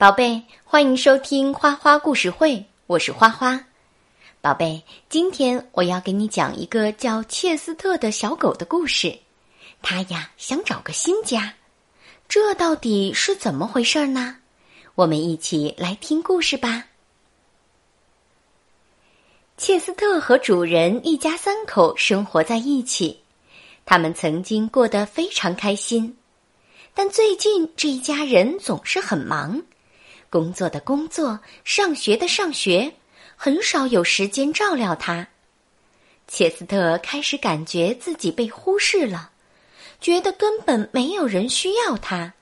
宝贝，欢迎收听花花故事会，我是花花。宝贝，今天我要给你讲一个叫切斯特的小狗的故事。它呀想找个新家，这到底是怎么回事呢？我们一起来听故事吧。切斯特和主人一家三口生活在一起，他们曾经过得非常开心，但最近这一家人总是很忙。工作的工作，上学的上学，很少有时间照料他。切斯特开始感觉自己被忽视了，觉得根本没有人需要他，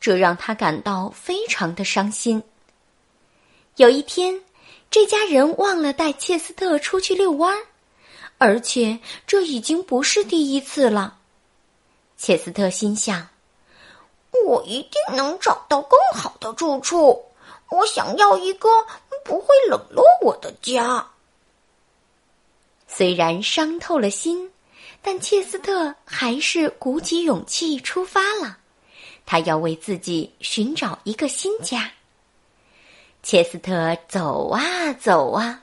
这让他感到非常的伤心。有一天，这家人忘了带切斯特出去遛弯儿，而且这已经不是第一次了。切斯特心想。我一定能找到更好的住处。我想要一个不会冷落我的家。虽然伤透了心，但切斯特还是鼓起勇气出发了。他要为自己寻找一个新家。切斯特走啊走啊，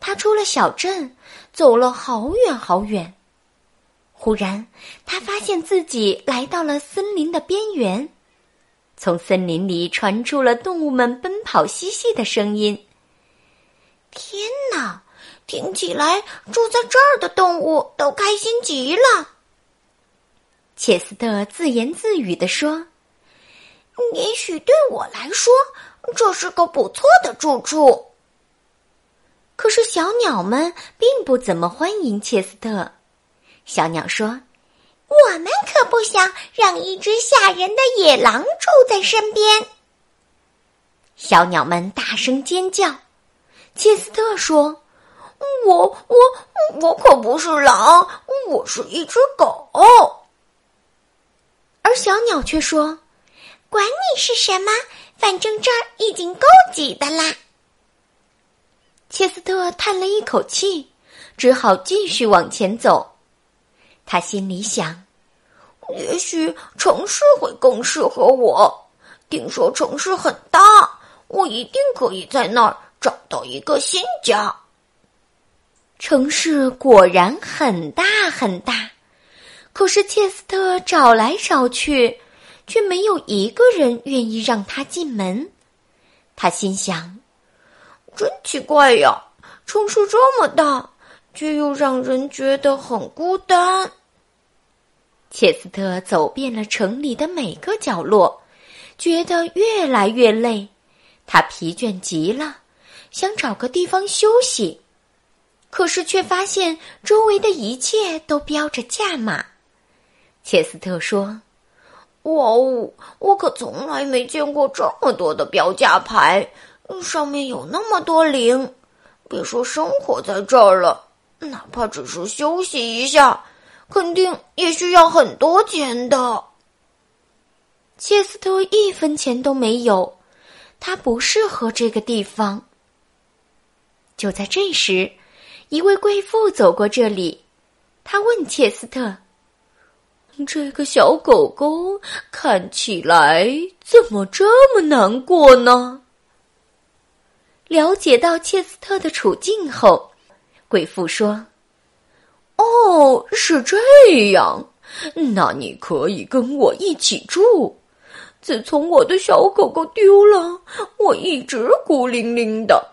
他出了小镇，走了好远好远。忽然，他发现自己来到了森林的边缘，从森林里传出了动物们奔跑嬉戏的声音。天哪，听起来住在这儿的动物都开心极了。切斯特自言自语地说：“也许对我来说，这是个不错的住处。”可是小鸟们并不怎么欢迎切斯特。小鸟说：“我们可不想让一只吓人的野狼住在身边。”小鸟们大声尖叫。切斯特说：“我我我可不是狼，我是一只狗。”而小鸟却说：“管你是什么，反正这儿已经够挤的啦。”切斯特叹了一口气，只好继续往前走。他心里想：“也许城市会更适合我。听说城市很大，我一定可以在那儿找到一个新家。”城市果然很大很大，可是切斯特找来找去，却没有一个人愿意让他进门。他心想：“真奇怪呀，城市这么大。”却又让人觉得很孤单。切斯特走遍了城里的每个角落，觉得越来越累，他疲倦极了，想找个地方休息，可是却发现周围的一切都标着价码。切斯特说：“哇哦，我可从来没见过这么多的标价牌，上面有那么多零，别说生活在这儿了。”哪怕只是休息一下，肯定也需要很多钱的。切斯特一分钱都没有，他不适合这个地方。就在这时，一位贵妇走过这里，他问切斯特：“这个小狗狗看起来怎么这么难过呢？”了解到切斯特的处境后。贵妇说：“哦，是这样，那你可以跟我一起住。自从我的小狗狗丢了，我一直孤零零的。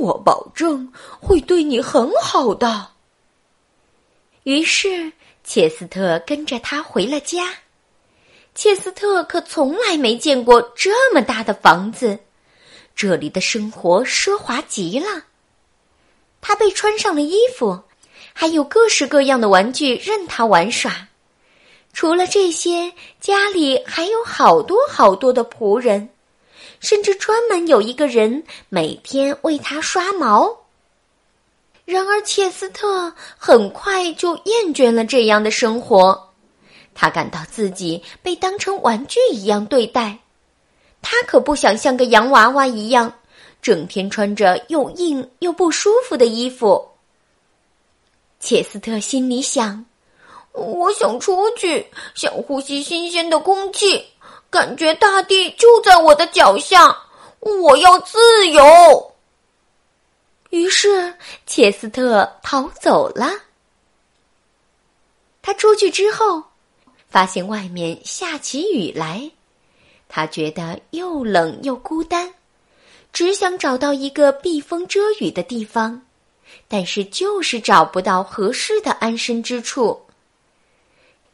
我保证会对你很好的。”于是，切斯特跟着他回了家。切斯特可从来没见过这么大的房子，这里的生活奢华极了。他被穿上了衣服，还有各式各样的玩具任他玩耍。除了这些，家里还有好多好多的仆人，甚至专门有一个人每天为他刷毛。然而，切斯特很快就厌倦了这样的生活，他感到自己被当成玩具一样对待。他可不想像个洋娃娃一样。整天穿着又硬又不舒服的衣服，切斯特心里想：“我想出去，想呼吸新鲜的空气，感觉大地就在我的脚下，我要自由。于是切斯特逃走了。他出去之后，发现外面下起雨来，他觉得又冷又孤单，只想找到一个避风遮雨的地方，但是就是找不到合适的安身之处。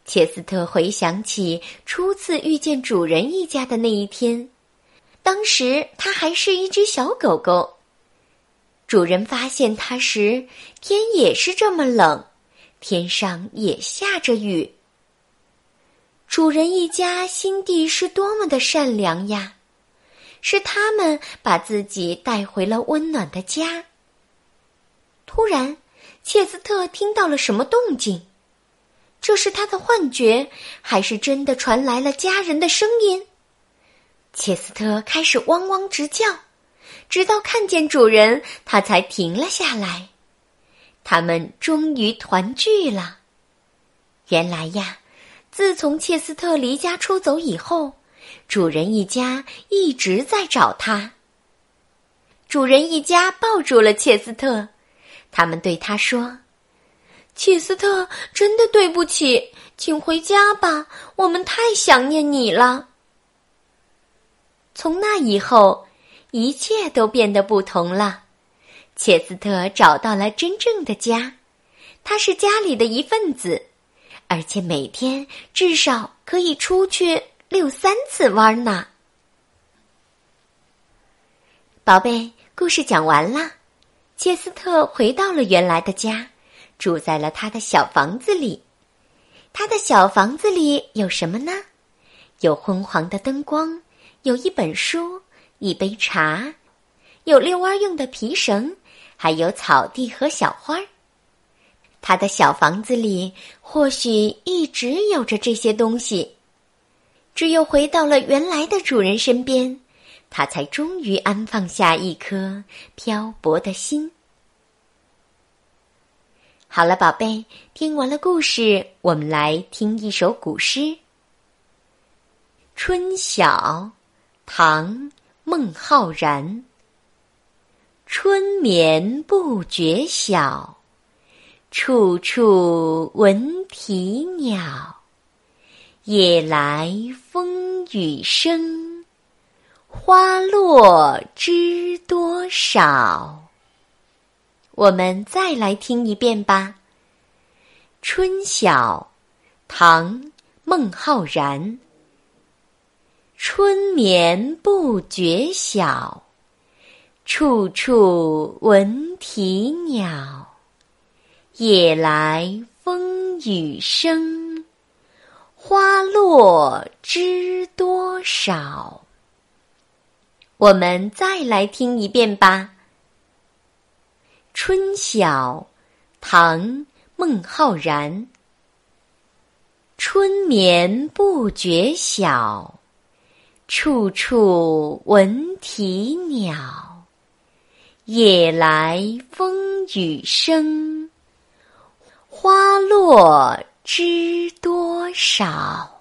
切斯特回想起初次遇见主人一家的那一天，当时他还是一只小狗狗。主人发现它时，天也是这么冷，天上也下着雨。主人一家心地是多么的善良呀！是他们把自己带回了温暖的家。突然，切斯特听到了什么动静。这是他的幻觉，还是真的传来了家人的声音？切斯特开始汪汪直叫，直到看见主人，他才停了下来。他们终于团聚了。原来呀，自从切斯特离家出走以后，主人一家一直在找他。主人一家抱住了切斯特，他们对他说。切斯特，真的对不起，请回家吧，我们太想念你了。从那以后，一切都变得不同了。切斯特找到了真正的家，他是家里的一份子，而且每天至少可以出去遛三次弯呢。宝贝，故事讲完了，切斯特回到了原来的家。住在了他的小房子里，他的小房子里有什么呢？有昏黄的灯光，有一本书，一杯茶，有遛弯用的皮绳，还有草地和小花儿。他的小房子里或许一直有着这些东西，只有回到了原来的主人身边，他才终于安放下一颗漂泊的心。好了，宝贝，听完了故事，我们来听一首古诗《春晓》，唐·孟浩然。春眠不觉晓，处处闻啼鸟。夜来风雨声，花落知多少。我们再来听一遍吧，《春晓》，唐·孟浩然。春眠不觉晓，处处闻啼鸟。夜来风雨声，花落知多少。我们再来听一遍吧。春晓，唐·孟浩然。春眠不觉晓，处处闻啼鸟。夜来风雨声，花落知多多少。